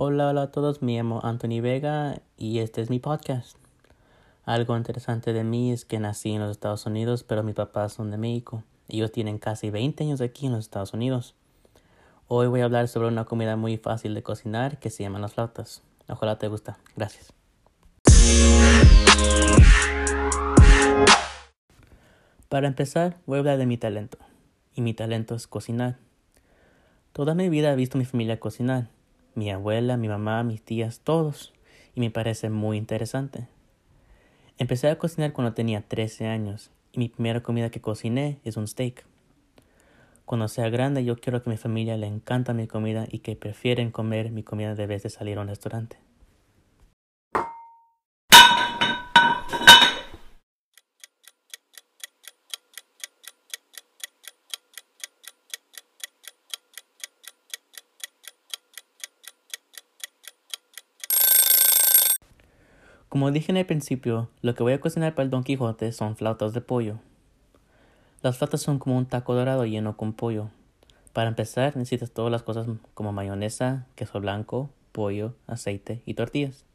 Hola, hola a todos, me llamo Anthony Vega y este es mi podcast. Algo interesante de mí es que nací en los Estados Unidos, pero mis papás son de México. Ellos tienen casi 20 años aquí en los Estados Unidos. Hoy voy a hablar sobre una comida muy fácil de cocinar que se llama las flautas. Ojalá te guste. Gracias. Para empezar, voy a hablar de mi talento. Y mi talento es cocinar. Toda mi vida he visto a mi familia cocinar mi abuela, mi mamá, mis tías, todos, y me parece muy interesante. Empecé a cocinar cuando tenía 13 años, y mi primera comida que cociné es un steak. Cuando sea grande yo quiero que mi familia le encanta mi comida y que prefieren comer mi comida de vez de salir a un restaurante. Como dije en el principio, lo que voy a cocinar para el Don Quijote son flautas de pollo. Las flautas son como un taco dorado lleno con pollo. Para empezar necesitas todas las cosas como mayonesa, queso blanco, pollo, aceite y tortillas.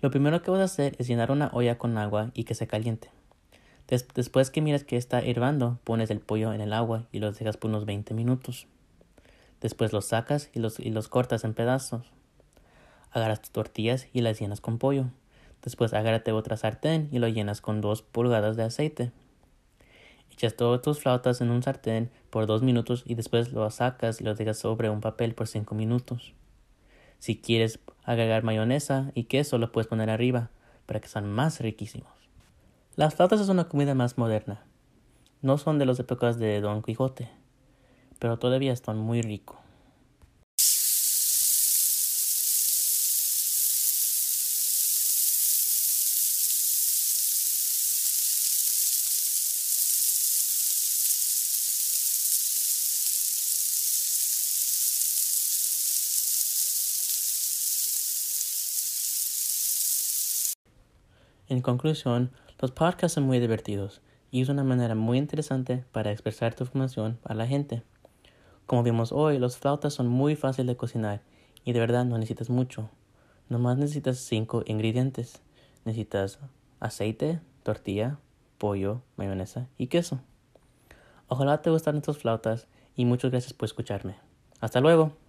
Lo primero que vas a hacer es llenar una olla con agua y que se caliente. después que miras que está hirviendo, pones el pollo en el agua y los dejas por unos 20 minutos. Después los sacas y los, y los cortas en pedazos. Agarras tus tortillas y las llenas con pollo. Después agárrate otra sartén y lo llenas con dos pulgadas de aceite. Echas todas tus flautas en un sartén por dos minutos y después lo sacas y lo dejas sobre un papel por cinco minutos. Si quieres agregar mayonesa y queso lo puedes poner arriba para que sean más riquísimos. Las flautas es una comida más moderna. No son de las épocas de Don Quijote, pero todavía están muy ricos. En conclusión, los podcasts son muy divertidos y es una manera muy interesante para expresar tu información a la gente. Como vimos hoy, los flautas son muy fáciles de cocinar y de verdad no necesitas mucho. Nomás necesitas cinco ingredientes. Necesitas aceite, tortilla, pollo, mayonesa y queso. Ojalá te gusten estas flautas y muchas gracias por escucharme. Hasta luego.